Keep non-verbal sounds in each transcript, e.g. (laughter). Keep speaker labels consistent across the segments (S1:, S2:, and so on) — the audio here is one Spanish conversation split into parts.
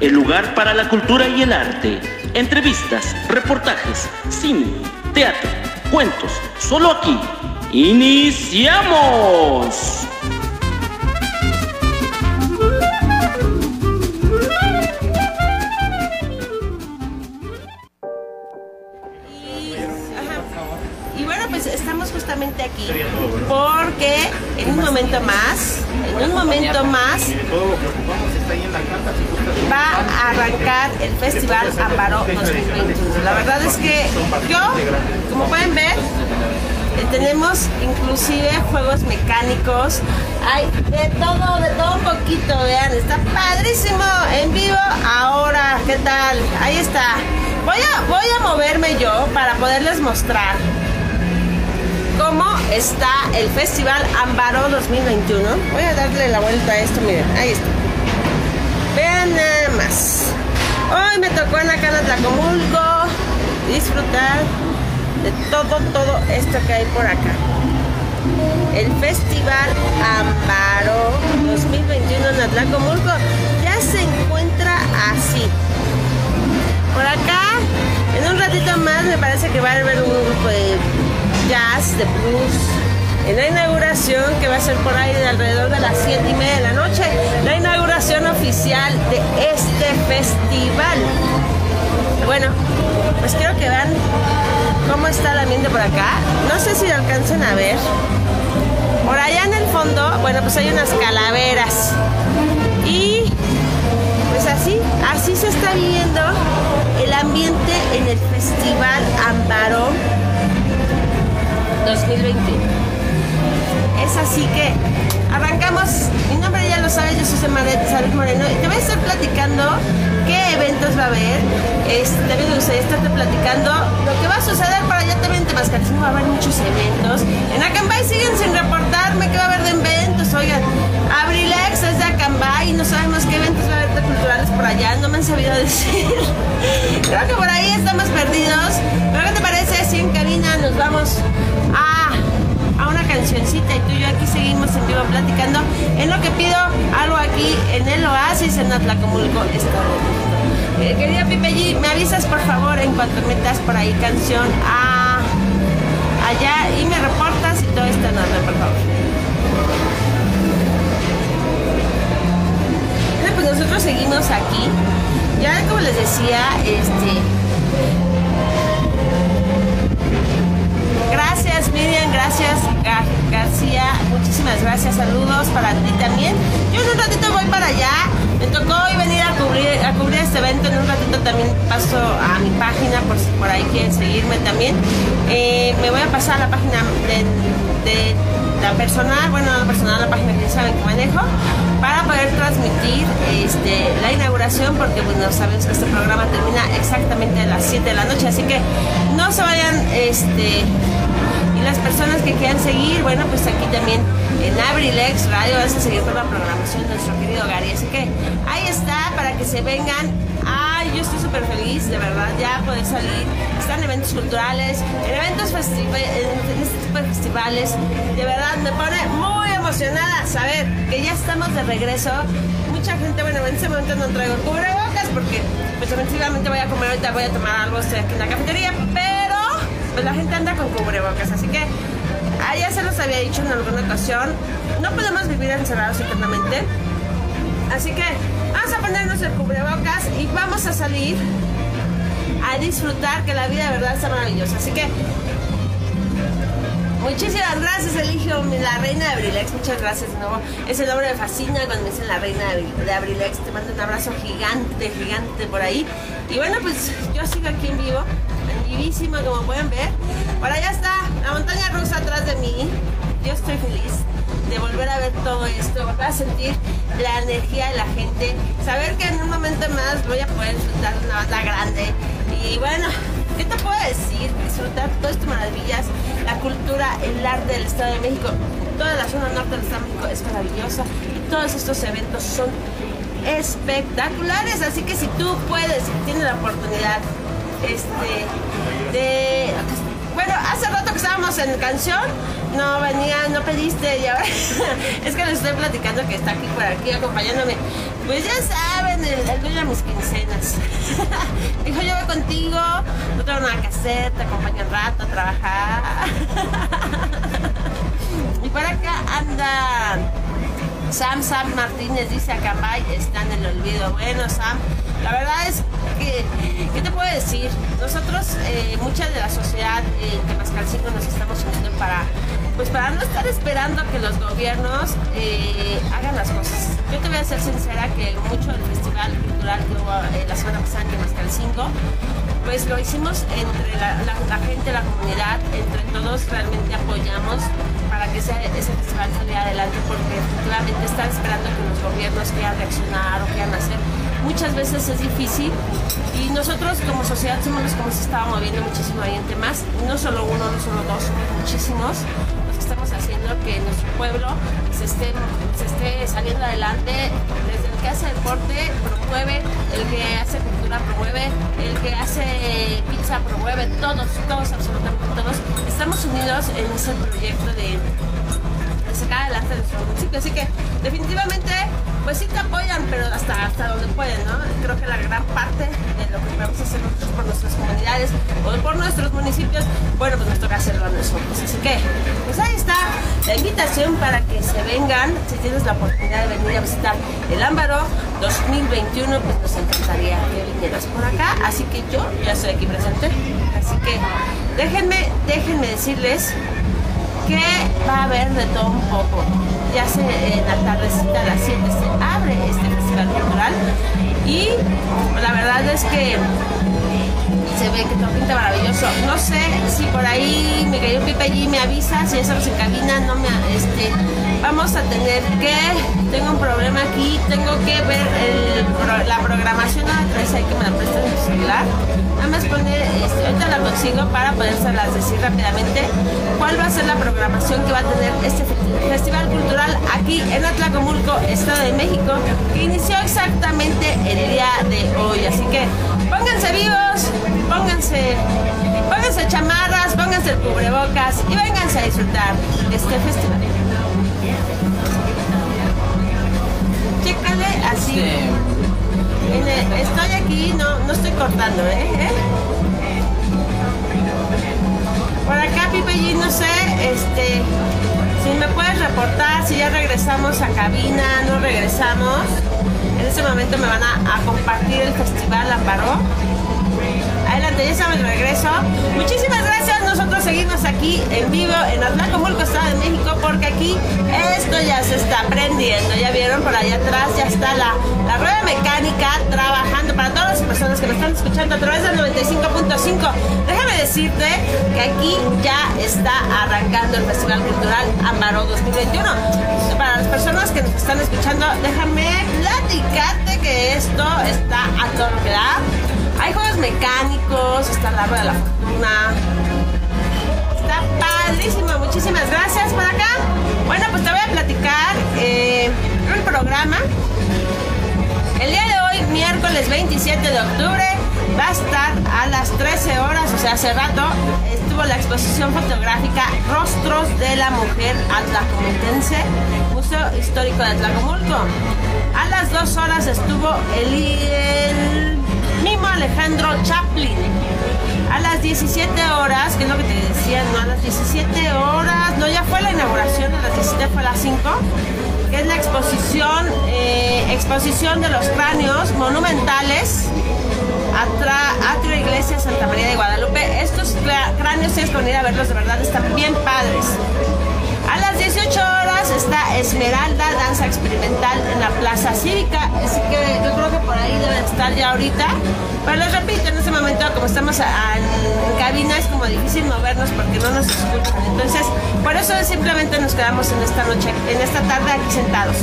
S1: el lugar para la cultura y el arte. Entrevistas, reportajes, cine, teatro, cuentos, solo aquí. ¡Iniciamos!
S2: Y bueno, pues estamos justamente aquí porque en un momento más, en un momento más va a arrancar el Festival Amparo 2021. La verdad es que yo, como pueden ver, eh, tenemos inclusive juegos mecánicos, hay de todo, de todo un poquito, vean, está padrísimo en vivo ahora, ¿qué tal? Ahí está. Voy a, voy a moverme yo para poderles mostrar cómo está el Festival Ambaro 2021. Voy a darle la vuelta a esto, miren, ahí está. Nada más. Hoy me tocó en la cana Tlacomulco disfrutar de todo, todo esto que hay por acá. El Festival Ambaro 2021 en Atlacomulco ya se encuentra así. Por acá, en un ratito más me parece que va a haber un grupo de jazz, de blues, en la inauguración que va a ser por ahí de alrededor de las 7 y media de la noche, la inauguración oficial de este festival. Bueno, pues quiero que vean cómo está el ambiente por acá. No sé si lo alcancen a ver. Por allá en el fondo, bueno, pues hay unas calaveras. Y pues así, así se está viendo el ambiente en el Festival Ambaro 2020. Es así que arrancamos. Mi nombre ya lo sabes, yo soy Isabel Moreno y te voy a estar platicando qué eventos va a haber. También me gustaría estarte platicando lo que va a suceder para allá también en Temascalcingo va a haber muchos eventos. En Acambay siguen sin reportarme qué va a haber de eventos. Oigan, Abrilex es de Acambay y no sabemos qué eventos va a haber de culturales por allá. No me han sabido (laughs) decir. Creo que por ahí estamos perdidos. Pero ¿qué te parece si en cabina nos vamos a cancioncita y tú y yo aquí seguimos en vivo platicando en lo que pido algo aquí en el Oasis en Atlacomulco, Estado de México. Eh, querida Pipe me avisas por favor en cuanto metas por ahí canción a allá y me reportas y todo está en por favor. Bueno, pues nosotros seguimos aquí. Ya como les decía, este Gracias Miriam, gracias Gar García, muchísimas gracias, saludos para ti también. Yo en un ratito voy para allá, me tocó hoy venir a cubrir, a cubrir este evento, en un ratito también paso a mi página por ahí quieren seguirme también. Eh, me voy a pasar a la página de, la personal, bueno, la personal, la página que ya saben que manejo, para poder transmitir este, la inauguración, porque bueno, sabemos que este programa termina exactamente a las 7 de la noche, así que no se vayan, este, las personas que quieran seguir, bueno, pues aquí también en Abrilex Radio vas a seguir con la programación de nuestro querido Gary, así que ahí está, para que se vengan Ay, yo estoy súper feliz, de verdad, ya poder salir. Están eventos culturales, en eventos festivales, en este tipo de festivales. De verdad, me pone muy emocionada saber que ya estamos de regreso. Mucha gente, bueno, en este momento no traigo cubrebocas porque, pues, efectivamente voy a comer ahorita, voy a tomar algo, estoy aquí en la cafetería, pues, la gente anda con cubrebocas, así que, ah, ya se los había dicho en alguna ocasión, no podemos vivir encerrados eternamente. Así que vamos a ponernos el cubrebocas y vamos a salir a disfrutar que la vida de verdad está maravillosa. Así que muchísimas gracias, Eligio, la reina de Abrilex. Muchas gracias de nuevo. Ese nombre me fascina cuando me dicen la reina de Abrilex. Te mando un abrazo gigante, gigante por ahí. Y bueno, pues yo sigo aquí en vivo, en vivísimo, como pueden ver. Por allá está la montaña rusa atrás de mí. Yo estoy feliz de volver a ver todo esto, volver a sentir la energía de la gente, saber que en un momento más voy a poder disfrutar de una banda grande. Y bueno, ¿qué te puedo decir? Disfrutar todas estas maravillas, la cultura, el arte del Estado de México. Toda la zona norte del Estado de México es maravillosa y todos estos eventos son espectaculares. Así que si tú puedes, si tienes la oportunidad este, de bueno, hace rato que estábamos en canción, no venía, no pediste y ahora (laughs) es que les estoy platicando que está aquí por aquí acompañándome. Pues ya saben, el, dueño de mis quincenas. (laughs) Dijo, yo voy contigo, no tengo nada que hacer, te acompaño un rato a trabajar. (laughs) y por acá andan Sam Sam Martínez dice Acambay está en el olvido. Bueno, Sam, la verdad es que, ¿qué te puedo decir? Nosotros, eh, mucha de la sociedad eh, de Mascalcingo nos estamos uniendo para, pues para no estar esperando que los gobiernos eh, hagan las cosas. Yo te voy a ser sincera que mucho del festival cultural que hubo eh, la semana pasada en Mascalcingo, pues lo hicimos entre la, la, la gente, la comunidad, entre todos realmente apoyamos para que ese, ese festival saliera adelante porque efectivamente están esperando que los gobiernos quieran reaccionar o quieran hacer. Muchas veces es difícil y nosotros como sociedad somos los que hemos estado moviendo muchísimo ahí en temas, no solo uno, no solo dos, muchísimos estamos haciendo que nuestro pueblo se esté, se esté saliendo adelante desde el que hace deporte promueve, el que hace cultura promueve, el que hace pizza promueve, todos, todos, absolutamente todos, estamos unidos en ese proyecto de, de sacar adelante nuestro municipio. Así que definitivamente, pues sí te apoyan, pero hasta, hasta donde pueden, ¿no? Creo que la gran parte de lo que podemos hacer nosotros por nuestras comunidades o por nuestros municipios, bueno, pues nos toca hacerlo a nosotros. Así que, pues ahí está la invitación para que se vengan, si tienes la oportunidad de venir a visitar el Ámbaro 2021, pues nos encantaría que vinieras por acá. Así que yo ya estoy aquí presente. Así que déjenme, déjenme decirles que va a haber de todo un poco. Ya se en la tardecita a las 7 se abre este festival cultural y la verdad es que se ve que todo pinta maravilloso. No sé si por ahí mi querido Pipe allí me avisa, si ya estamos en cabina, no me este vamos a tener que tengo un problema aquí, tengo que ver la programación a través ahí que me la prestan en mi celular. Nada más poner, este, ahorita la consigo para podérselas decir rápidamente cuál va a ser la programación que va a tener este festival cultural aquí en Atlacomulco, Estado de México, que inició exactamente el día de hoy. Así que pónganse vivos, pónganse, pónganse chamarras, pónganse el cubrebocas y vénganse a disfrutar de este festival. Chécale así. Mire, estoy aquí, no, no estoy cortando, ¿eh? ¿eh? Por acá, Pipe no sé, este, si me puedes reportar si ya regresamos a cabina, no regresamos. En este momento me van a, compartir el festival Amparó. Adelante, ya de regreso. Muchísimas gracias. Nosotros seguimos aquí en vivo en Atlacomulco, Estado de México, porque aquí esto ya se está prendiendo. Ya vieron por allá atrás, ya está la, la rueda mecánica trabajando para todas las personas que me están escuchando a través del 95.5. Déjame decirte que aquí ya está arrancando el Festival Cultural Amaro 2021. Para las personas que nos están escuchando, déjame platicarte que esto está a todo lo que da. Hay juegos mecánicos, está la rueda de la fortuna. Está padrísimo, muchísimas gracias por acá. Bueno, pues te voy a platicar eh, el programa. El día de hoy, miércoles 27 de octubre, va a estar a las 13 horas, o sea, hace rato, estuvo la exposición fotográfica Rostros de la Mujer Atlacomulquense, Museo Histórico de Atlacomulco. A las 2 horas estuvo el Alejandro Chaplin. A las 17 horas, que es lo que te decía, no, a las 17 horas, no, ya fue la inauguración, a las 17 fue a las 5, que es la exposición, eh, exposición de los cráneos monumentales Atrio Iglesia Santa María de Guadalupe. Estos cráneos, si es con ir a verlos, de verdad están bien padres. A las 18 horas está Esmeralda, danza experimental en la Plaza Cívica. Así que yo creo que por ahí deben estar ya ahorita. Pero les repito, en este momento, como estamos en cabina, es como difícil movernos porque no nos escuchan. Entonces, por eso simplemente nos quedamos en esta noche, en esta tarde aquí sentados.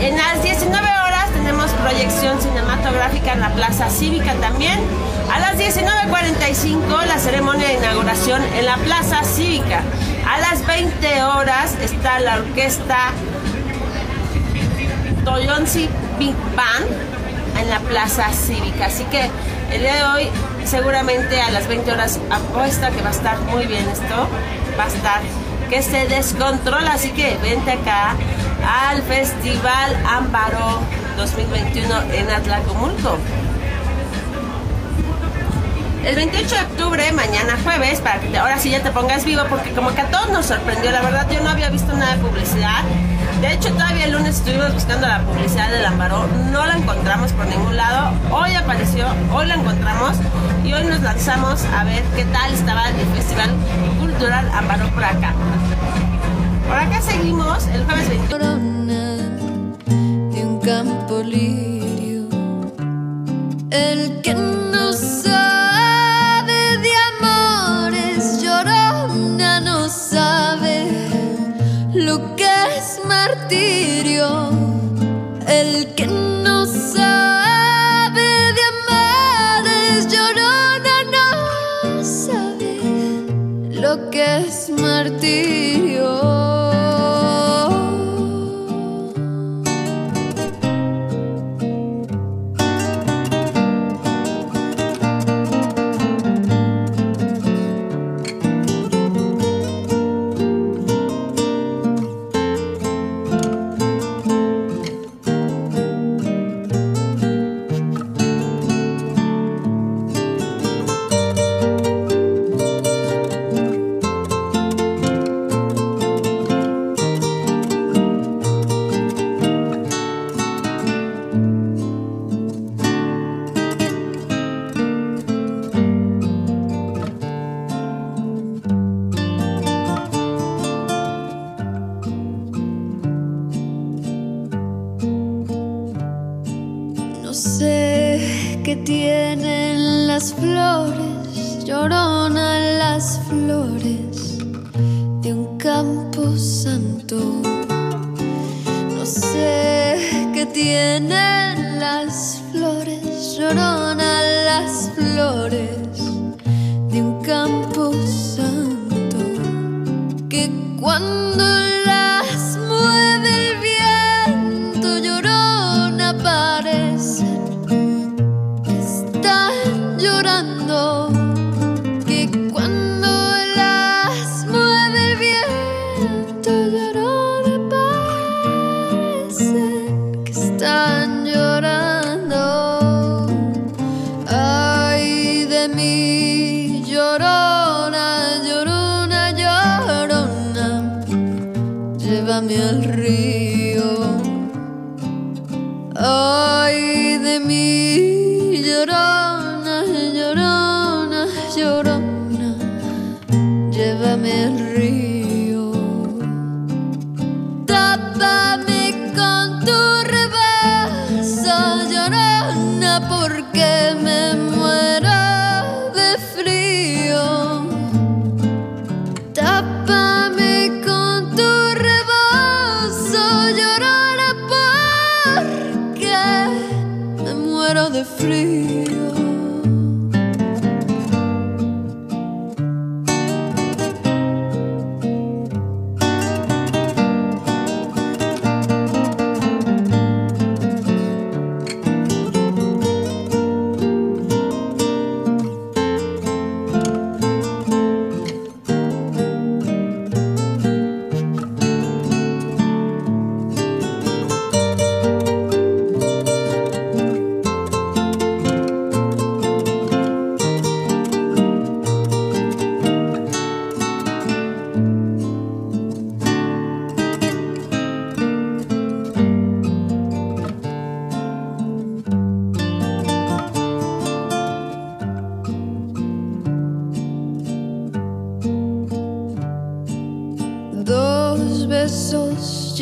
S2: En las 19 horas tenemos proyección en la Plaza Cívica también. A las 19.45 la ceremonia de inauguración en la Plaza Cívica. A las 20 horas está la orquesta Toyonsi Big Band en la Plaza Cívica. Así que el día de hoy seguramente a las 20 horas apuesta que va a estar muy bien esto. Va a estar que se descontrola. Así que vente acá al Festival Ámbaro 2021 en Atlacomulco. El 28 de octubre, mañana jueves, para que ahora sí ya te pongas vivo, porque como que a todos nos sorprendió, la verdad yo no había visto nada de publicidad. De hecho, todavía el lunes estuvimos buscando la publicidad del Ambaró, no la encontramos por ningún lado. Hoy apareció, hoy la encontramos y hoy nos lanzamos a ver qué tal estaba el Festival Cultural Ambaró por acá. Por acá seguimos el jueves 21.
S3: de un campo lirio, el que no llévame al río. Ay de mí,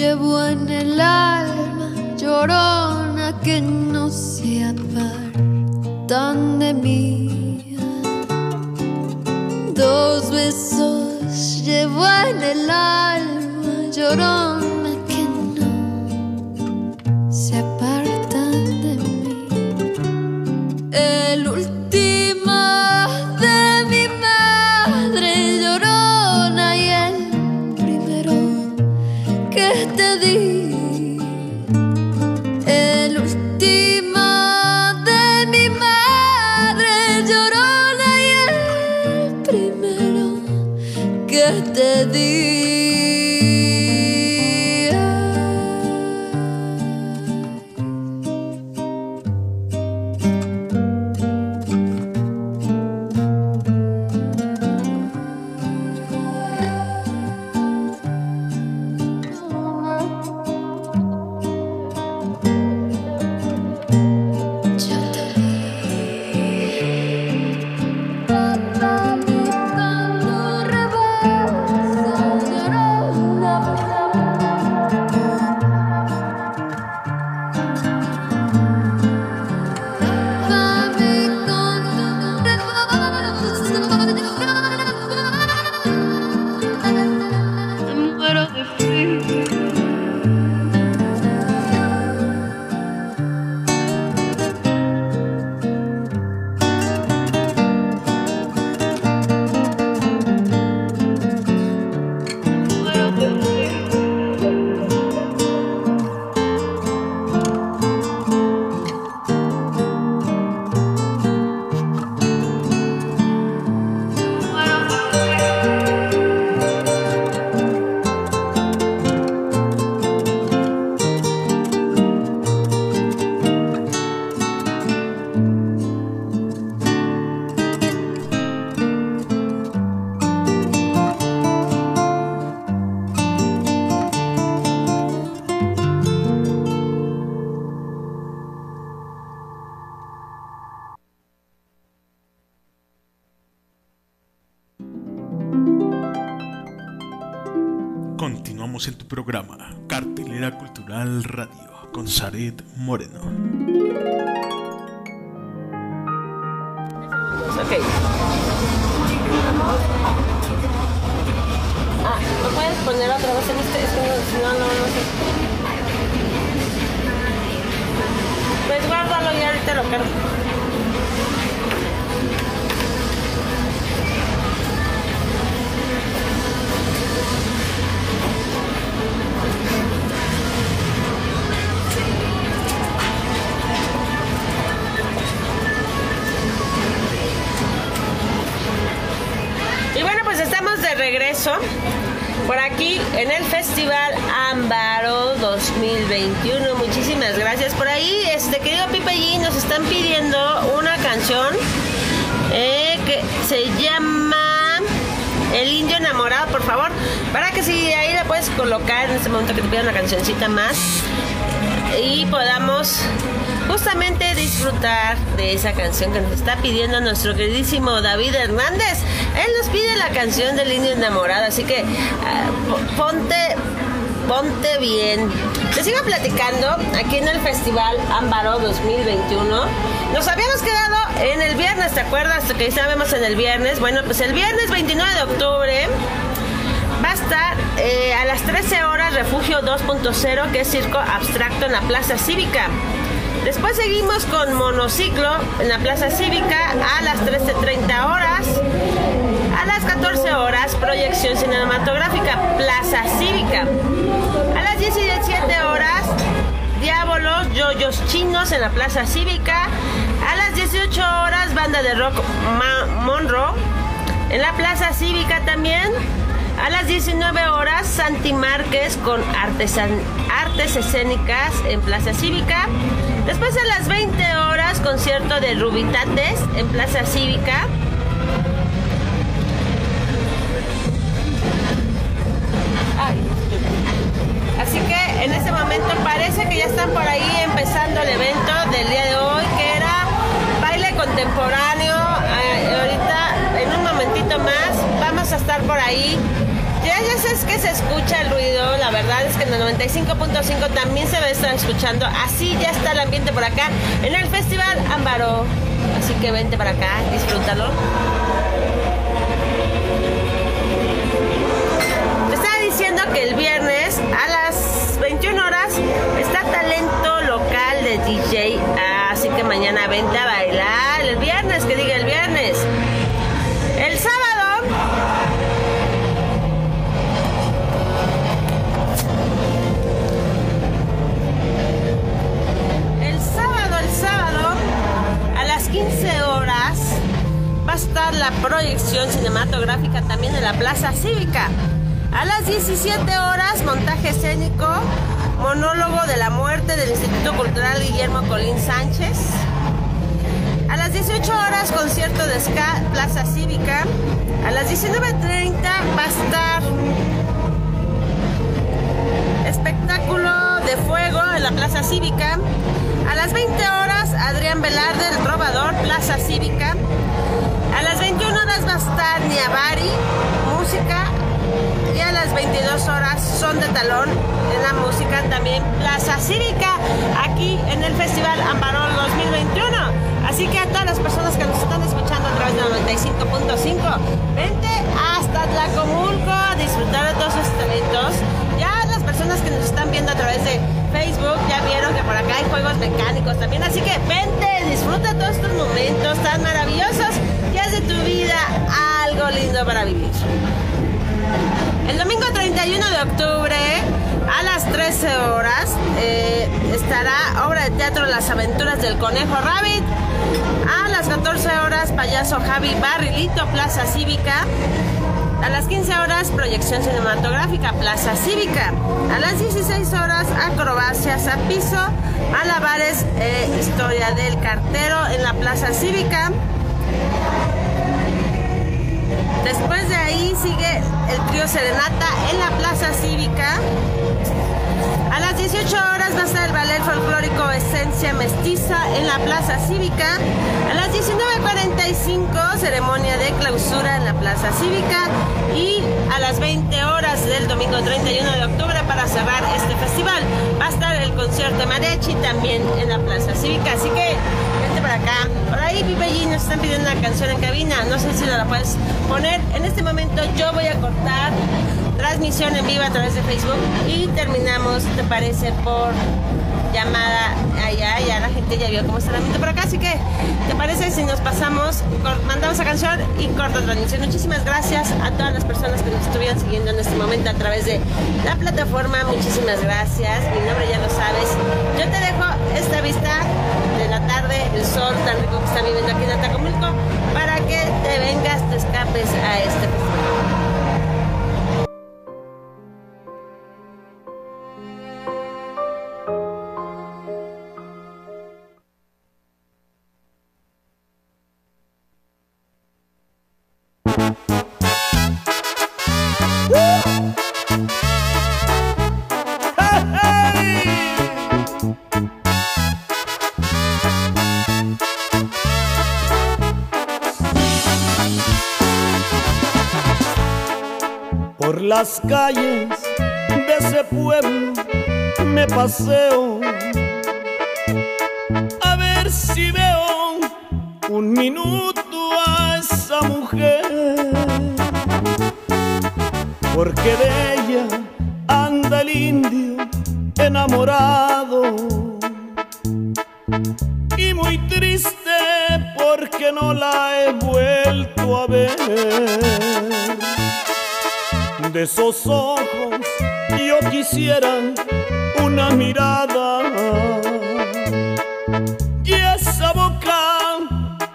S3: besos llevo
S4: Continuamos en tu programa, Cartelera Cultural Radio, con Saret Moreno.
S2: Ok. Ah, ¿lo puedes poner otra vez en este? Es que no, no, no sé. Pues guárdalo y ahorita lo cargo. Y bueno, pues estamos de regreso por aquí en el Festival Ámbaro 2021. Muchísimas gracias. Por ahí, este querido Pipe G nos están pidiendo una canción eh, que se llama El Indio Enamorado, por favor. Para que si ahí la puedes colocar en este momento que te pidan una cancioncita más y podamos justamente disfrutar de esa canción que nos está pidiendo nuestro queridísimo David Hernández. Él nos pide la canción del indio enamorado, así que ah, po- ponte, ponte bien. Les sigo platicando aquí en el Festival Ámbaro 2021. Nos habíamos quedado en el viernes, ¿te acuerdas? Que estábamos en el viernes. Bueno, pues el viernes 29 de octubre va a estar eh, a las 13 horas Refugio 2.0, que es circo abstracto en la Plaza Cívica. Después seguimos con monociclo en la Plaza Cívica a las 13.30 horas. Las 14 horas, proyección cinematográfica, Plaza Cívica. A las 17 horas, Diábolos, Yoyos Chinos en la Plaza Cívica. A las 18 horas, banda de rock Ma- Monroe en la Plaza Cívica también. A las 19 horas, Santi Márquez con artes escénicas en Plaza Cívica. Después a las 20 horas, concierto de Rubitates en Plaza Cívica. Así que en este momento parece que ya están por ahí empezando el evento del día de hoy, que era baile contemporáneo. Eh, ahorita, en un momentito más, vamos a estar por ahí. Ya, ya sabes que se escucha el ruido, la verdad es que en el 95.5 también se va a estar escuchando. Así ya está el ambiente por acá en el Festival Ámbaro. Así que vente para acá, disfrútalo. Te estaba diciendo que el viernes 21 horas está talento local de DJ. Así que mañana vente a bailar. El viernes, que diga el viernes. El sábado. El sábado, el sábado, a las 15 horas, va a estar la proyección cinematográfica también en la Plaza Cívica. A las 17 horas, montaje escénico, monólogo de la muerte del Instituto Cultural Guillermo Colín Sánchez. A las 18 horas, concierto de ska, Plaza Cívica. A las 19.30 va a estar espectáculo de fuego en la Plaza Cívica. A las 20 horas, Adrián Velarde, el robador, Plaza Cívica. A las 21 horas va a estar Niabari, música. Y a las 22 horas, son de talón en la música también Plaza Cívica, aquí en el Festival Amparol 2021. Así que a todas las personas que nos están escuchando a través de 95.5, vente hasta Tlacomulco a disfrutar de todos esos talentos. Ya las personas que nos están viendo a través de Facebook ya vieron que por acá hay juegos mecánicos también. Así que vente, disfruta todos estos momentos tan maravillosos haz de tu vida algo lindo para vivir. El domingo 31 de octubre a las 13 horas eh, estará obra de teatro Las aventuras del conejo Rabbit. A las 14 horas payaso Javi Barrilito, Plaza Cívica. A las 15 horas proyección cinematográfica, Plaza Cívica. A las 16 horas acrobacias a piso, alabares, eh, historia del cartero en la Plaza Cívica. Después de ahí sigue el trío Serenata en la Plaza Cívica. A las 18 horas va a estar el ballet folclórico Esencia Mestiza en la Plaza Cívica. A las 19.45 ceremonia de clausura en la Plaza Cívica. Y a las 20 horas del domingo 31 de octubre para cerrar este festival va a estar el concierto de mariachi también en la Plaza Cívica. Así que vente para acá. Por ahí Vive allí nos están pidiendo una canción en cabina. No sé si la puedes poner. En este momento yo voy a cortar en vivo a través de Facebook y terminamos, ¿te parece? Por llamada allá, ya la gente ya vio cómo está el ambiente por acá, así que ¿te parece si nos pasamos, mandamos la canción y corta transmisión? Muchísimas gracias a todas las personas que nos estuvieron siguiendo en este momento a través de la plataforma, muchísimas gracias, mi nombre ya lo sabes, yo te dejo esta vista de la tarde, el sol tan rico que está viviendo aquí en Atacomulco, para que te vengas, te escapes a este festival.
S5: Las calles de ese pueblo me paseo a ver si veo un minuto a esa mujer. Porque de ella anda el indio enamorado y muy triste porque no la he vuelto a ver de esos ojos yo quisiera una mirada. Y esa boca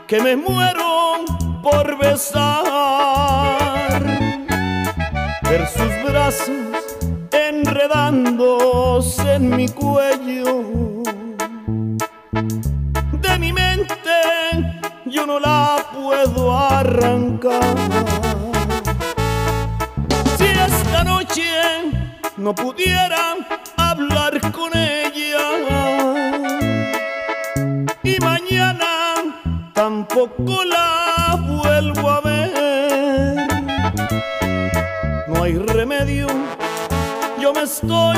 S5: que me muero por besar ver sus brazos enredándose en mi cuello no pudiera hablar con ella. Y mañana tampoco la vuelvo a ver, no hay remedio, yo me estoy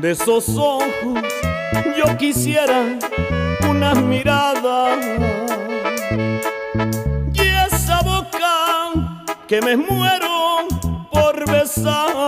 S5: De esos ojos yo quisiera una mirada y esa boca que me muero por besar.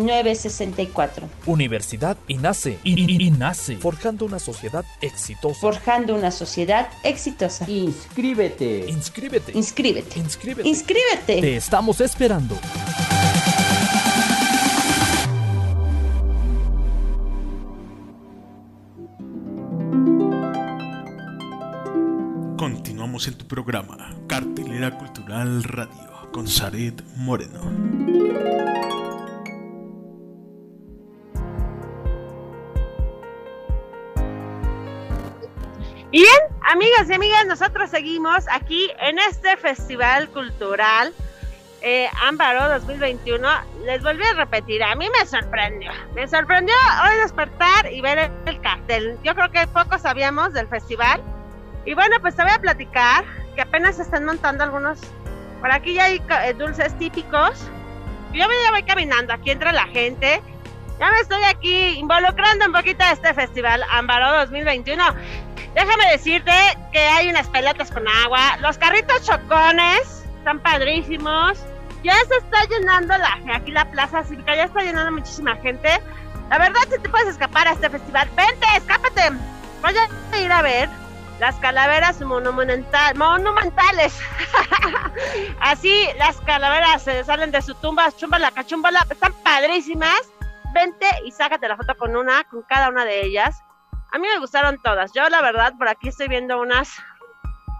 S6: 718-127-1964.
S7: Universidad INACE. I- I- INACE. Forjando una sociedad exitosa.
S6: Forjando una sociedad exitosa.
S8: Inscríbete.
S7: Inscríbete.
S6: Inscríbete.
S7: Inscríbete.
S6: Inscríbete.
S7: Te estamos esperando.
S4: Continuamos en tu programa, Cartelera Cultural Radio, con Zaret Moreno.
S2: Y bien, amigas y amigas, nosotros seguimos aquí en este festival cultural eh, Ámbaro 2021. Les volví a repetir, a mí me sorprendió. Me sorprendió hoy despertar y ver el, el cartel. Yo creo que poco sabíamos del festival. Y bueno, pues te voy a platicar que apenas se están montando algunos. Por aquí ya hay eh, dulces típicos. Yo ya voy caminando aquí entre la gente. Ya me estoy aquí involucrando un poquito a este festival Ámbaro 2021. Déjame decirte que hay unas pelotas con agua, los carritos chocones están padrísimos. Ya se está llenando la, aquí la plaza cívica, ya está llenando muchísima gente. La verdad, si te puedes escapar a este festival, vente, escápate. Voy a ir a ver las calaveras monumental, monumentales. (laughs) Así las calaveras se salen de su tumba, chumbala, cachumbala, están padrísimas. Vente y sácate la foto con una, con cada una de ellas. A mí me gustaron todas. Yo, la verdad, por aquí estoy viendo unas.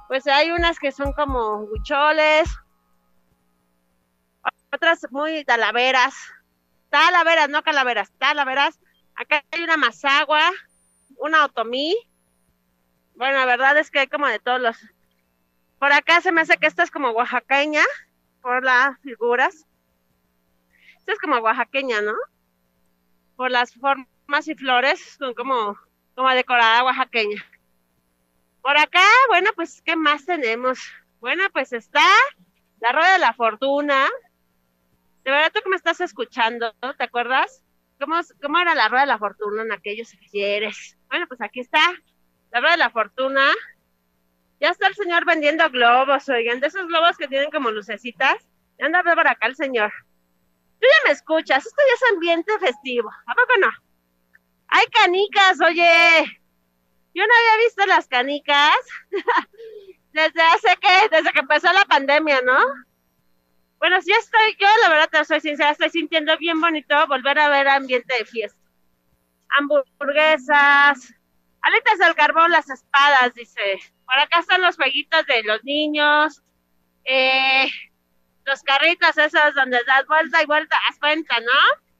S2: Pues hay unas que son como huicholes. Otras muy talaveras. Talaveras, no calaveras, talaveras. Acá hay una mazagua, una otomí. Bueno, la verdad es que hay como de todos los. Por acá se me hace que esta es como oaxaqueña, por las figuras. Esta es como oaxaqueña, ¿no? Por las formas y flores, son como como decorada oaxaqueña. Por acá, bueno, pues, ¿qué más tenemos? Bueno, pues está la Rueda de la Fortuna. De verdad, tú que me estás escuchando, ¿te acuerdas? ¿Cómo, cómo era la Rueda de la Fortuna en aquellos ayeres? Bueno, pues aquí está la Rueda de la Fortuna. Ya está el señor vendiendo globos, oigan, de esos globos que tienen como lucecitas. Anda por acá el señor. Tú ya me escuchas, esto ya es ambiente festivo, ¿a poco no? ¡Hay canicas, oye! Yo no había visto las canicas (laughs) desde hace que, desde que empezó la pandemia, ¿no? Bueno, sí estoy, yo la verdad te soy sincera, estoy sintiendo bien bonito volver a ver ambiente de fiesta. Hamburguesas, alitas del carbón, las espadas, dice. Por acá están los jueguitos de los niños, eh, los carritos esos donde das vuelta y vuelta, haz cuenta, ¿no?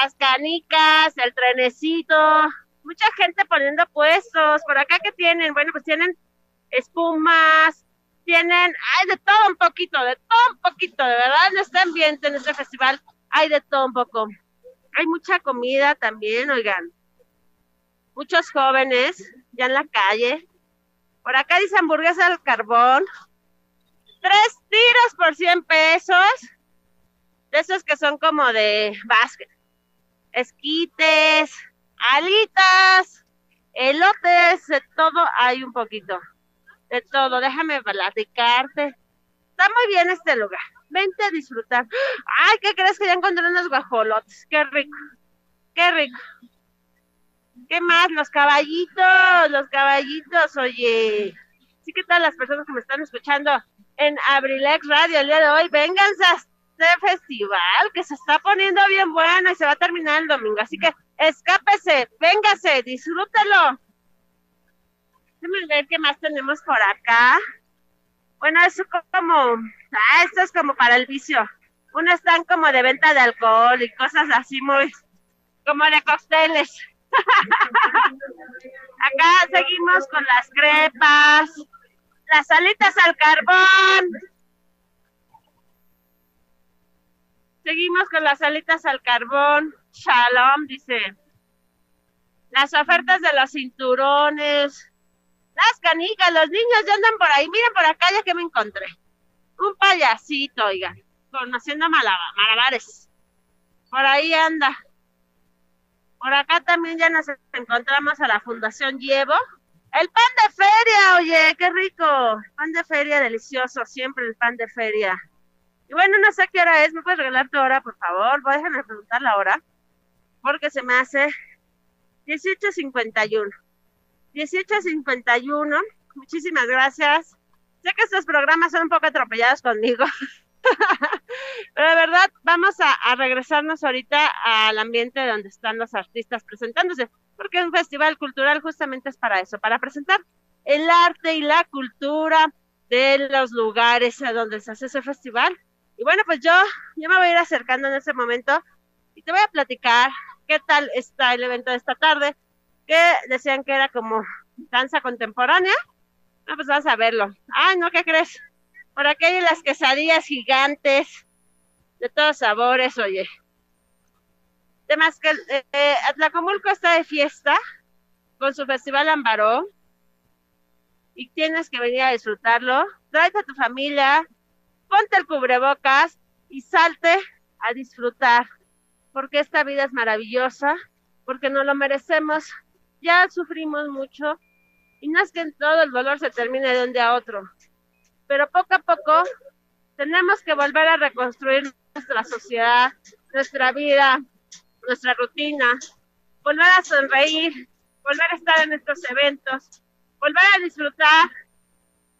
S2: Las canicas, el trenecito, mucha gente poniendo puestos. Por acá que tienen, bueno, pues tienen espumas, tienen, hay de todo un poquito, de todo un poquito, de verdad, en este ambiente, en este festival, hay de todo un poco. Hay mucha comida también, oigan. Muchos jóvenes ya en la calle. Por acá dice hamburguesa al carbón. Tres tiros por 100 pesos. De esos que son como de básquet. Esquites, alitas, elotes, de todo hay un poquito. De todo. Déjame platicarte. Está muy bien este lugar. Vente a disfrutar. Ay, ¿qué crees que ya encontré unos guajolotes? Qué rico. Qué rico. ¿Qué más? Los caballitos, los caballitos, oye. Sí, ¿qué tal las personas que me están escuchando en Abrilex Radio el día de hoy? Vénganse a este festival que se está poniendo bien bueno y se va a terminar el domingo. Así que escápese, véngase, disfrútelo. Déjenme ver qué más tenemos por acá. Bueno, eso como, ah, esto es como para el vicio. Uno están como de venta de alcohol y cosas así muy, como de cócteles. (laughs) Acá seguimos con las crepas, las alitas al carbón. Seguimos con las alitas al carbón. Shalom, dice. Las ofertas de los cinturones. Las canicas, los niños ya andan por ahí. Miren por acá ya que me encontré. Un payasito, oigan, conociendo malabares. Por ahí anda. Por acá también ya nos encontramos a la Fundación Llevo. El pan de feria, oye, qué rico. Pan de feria delicioso, siempre el pan de feria. Y bueno, no sé qué hora es, ¿me puedes regalar tu hora, por favor? Déjame preguntar la hora, porque se me hace 18.51. 18.51, muchísimas gracias. Sé que estos programas son un poco atropellados conmigo, (laughs) pero de verdad vamos a, a, regresarnos ahorita al ambiente donde están los artistas presentándose, porque un festival cultural justamente es para eso, para presentar el arte y la cultura de los lugares a donde se hace ese festival. Y bueno, pues yo, yo me voy a ir acercando en ese momento y te voy a platicar qué tal está el evento de esta tarde, que decían que era como danza contemporánea. Ah, pues vas a verlo. Ay, no, ¿qué crees? Por aquí hay las quesadillas gigantes de todos sabores, oye. Además que eh, Atlacomulco está de fiesta con su festival Ambaró y tienes que venir a disfrutarlo. Tráete a tu familia, ponte el cubrebocas y salte a disfrutar, porque esta vida es maravillosa, porque no lo merecemos. Ya sufrimos mucho y no es que todo el dolor se termine de un día a otro, pero poco a poco tenemos que volver a reconstruir nuestra sociedad, nuestra vida, nuestra rutina, volver a sonreír, volver a estar en estos eventos, volver a disfrutar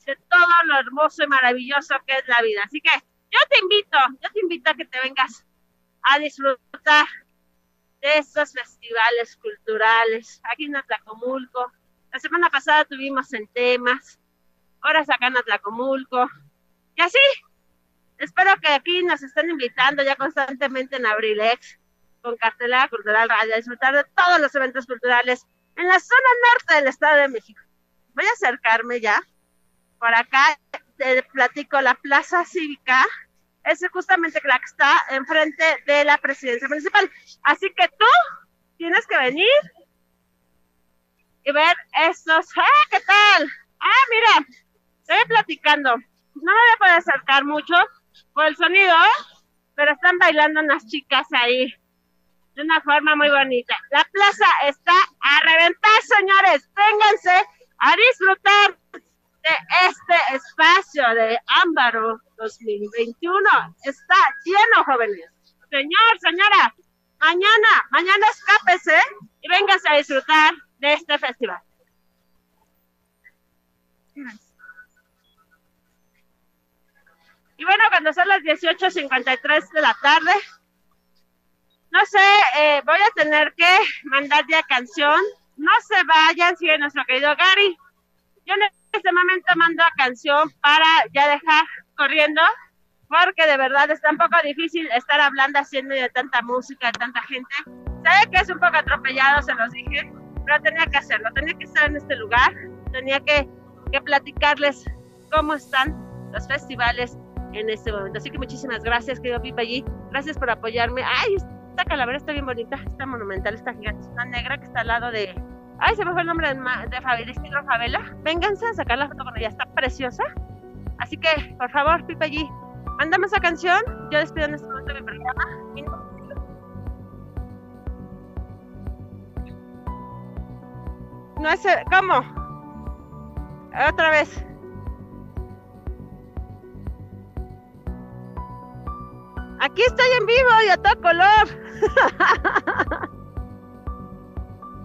S2: de todo lo hermoso y maravilloso que es la vida. Así que yo te invito, yo te invito a que te vengas a disfrutar de estos festivales culturales aquí en Atlacomulco. La semana pasada tuvimos en temas, ahora acá en Atlacomulco. Y así, espero que aquí nos estén invitando ya constantemente en Abrilex con Cartelera Cultural Radio a disfrutar de todos los eventos culturales en la zona norte del Estado de México. Voy a acercarme ya por acá te platico la plaza cívica, es justamente la que está enfrente de la presidencia municipal. Así que tú tienes que venir y ver estos. ¡Ah, qué tal! Ah, mira, estoy platicando. No me voy a acercar mucho por el sonido, pero están bailando unas chicas ahí de una forma muy bonita. La plaza está a reventar, señores. Vénganse a disfrutar este espacio de Ámbaro 2021 está lleno, jóvenes. Señor, señora, mañana, mañana escápese y véngase a disfrutar de este festival. Y bueno, cuando son las 18.53 de la tarde, no sé, eh, voy a tener que mandar ya canción. No se vayan, sigue nuestro querido Gary. Yo en este momento mando a canción para ya dejar corriendo porque de verdad está un poco difícil estar hablando haciendo de tanta música, de tanta gente. Sé que es un poco atropellado, se los dije, pero tenía que hacerlo, tenía que estar en este lugar, tenía que, que platicarles cómo están los festivales en este momento. Así que muchísimas gracias, querido Pipa allí. Gracias por apoyarme. Ay, esta calavera está bien bonita, está monumental, está gigante, está negra que está al lado de. Ay, se me fue el nombre de, de Favela, estilo Favela. Vénganse a sacar la foto con ella, está preciosa. Así que, por favor, Pipa allí, mándame esa canción. Yo despido en este momento mi programa. No es. el- ¿Cómo? Otra vez. Aquí estoy en vivo y a todo color. (laughs)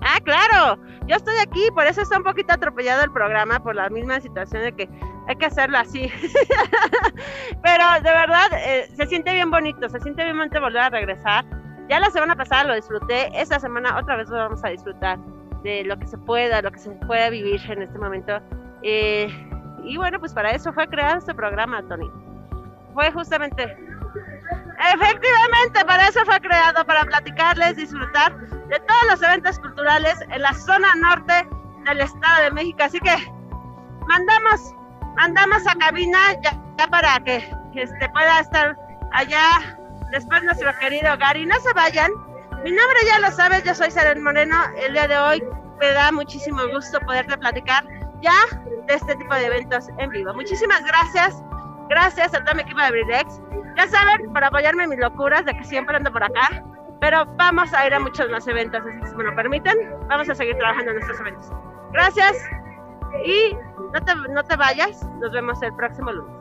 S2: ah, claro. Yo estoy aquí, por eso está un poquito atropellado el programa, por la misma situación de que hay que hacerlo así. (laughs) Pero de verdad, eh, se siente bien bonito, se siente bien bonito volver a regresar. Ya la semana pasada lo disfruté, esta semana otra vez lo vamos a disfrutar de lo que se pueda, lo que se pueda vivir en este momento. Eh, y bueno, pues para eso fue creado este programa, Tony. Fue justamente Efectivamente, para eso fue creado, para platicarles, disfrutar de todos los eventos culturales en la zona norte del Estado de México. Así que mandamos, mandamos a cabina ya, para que este, pueda estar allá después nuestro querido Gary. No se vayan. Mi nombre ya lo sabes, yo soy Saren Moreno. El día de hoy me da muchísimo gusto poderte platicar ya de este tipo de eventos en vivo. Muchísimas gracias. Gracias a todo mi equipo de Brilex. Ya saben, para apoyarme en mis locuras de que siempre ando por acá. Pero vamos a ir a muchos más eventos, así que si me lo permiten, vamos a seguir trabajando en estos eventos. Gracias y no te, no te vayas. Nos vemos el próximo lunes.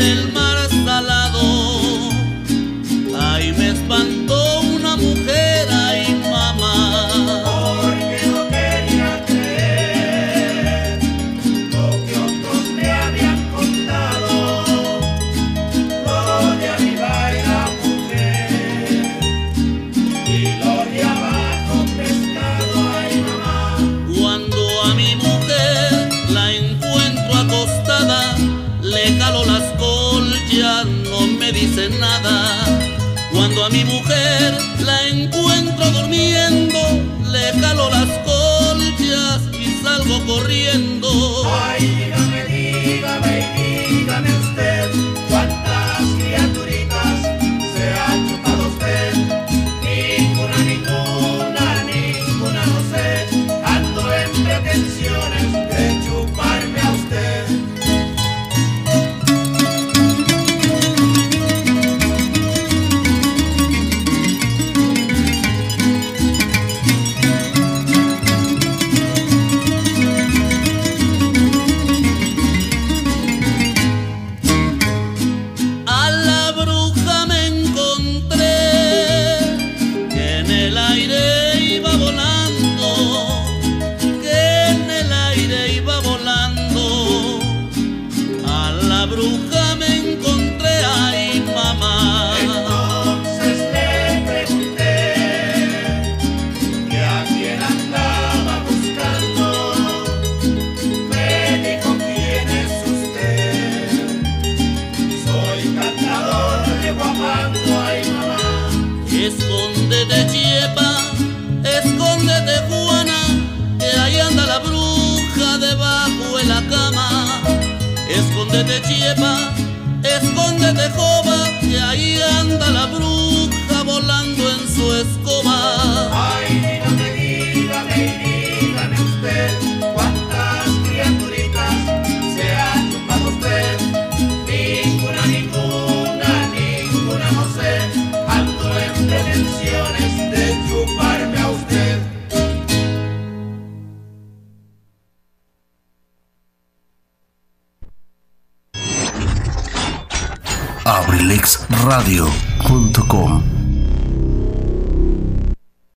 S9: Del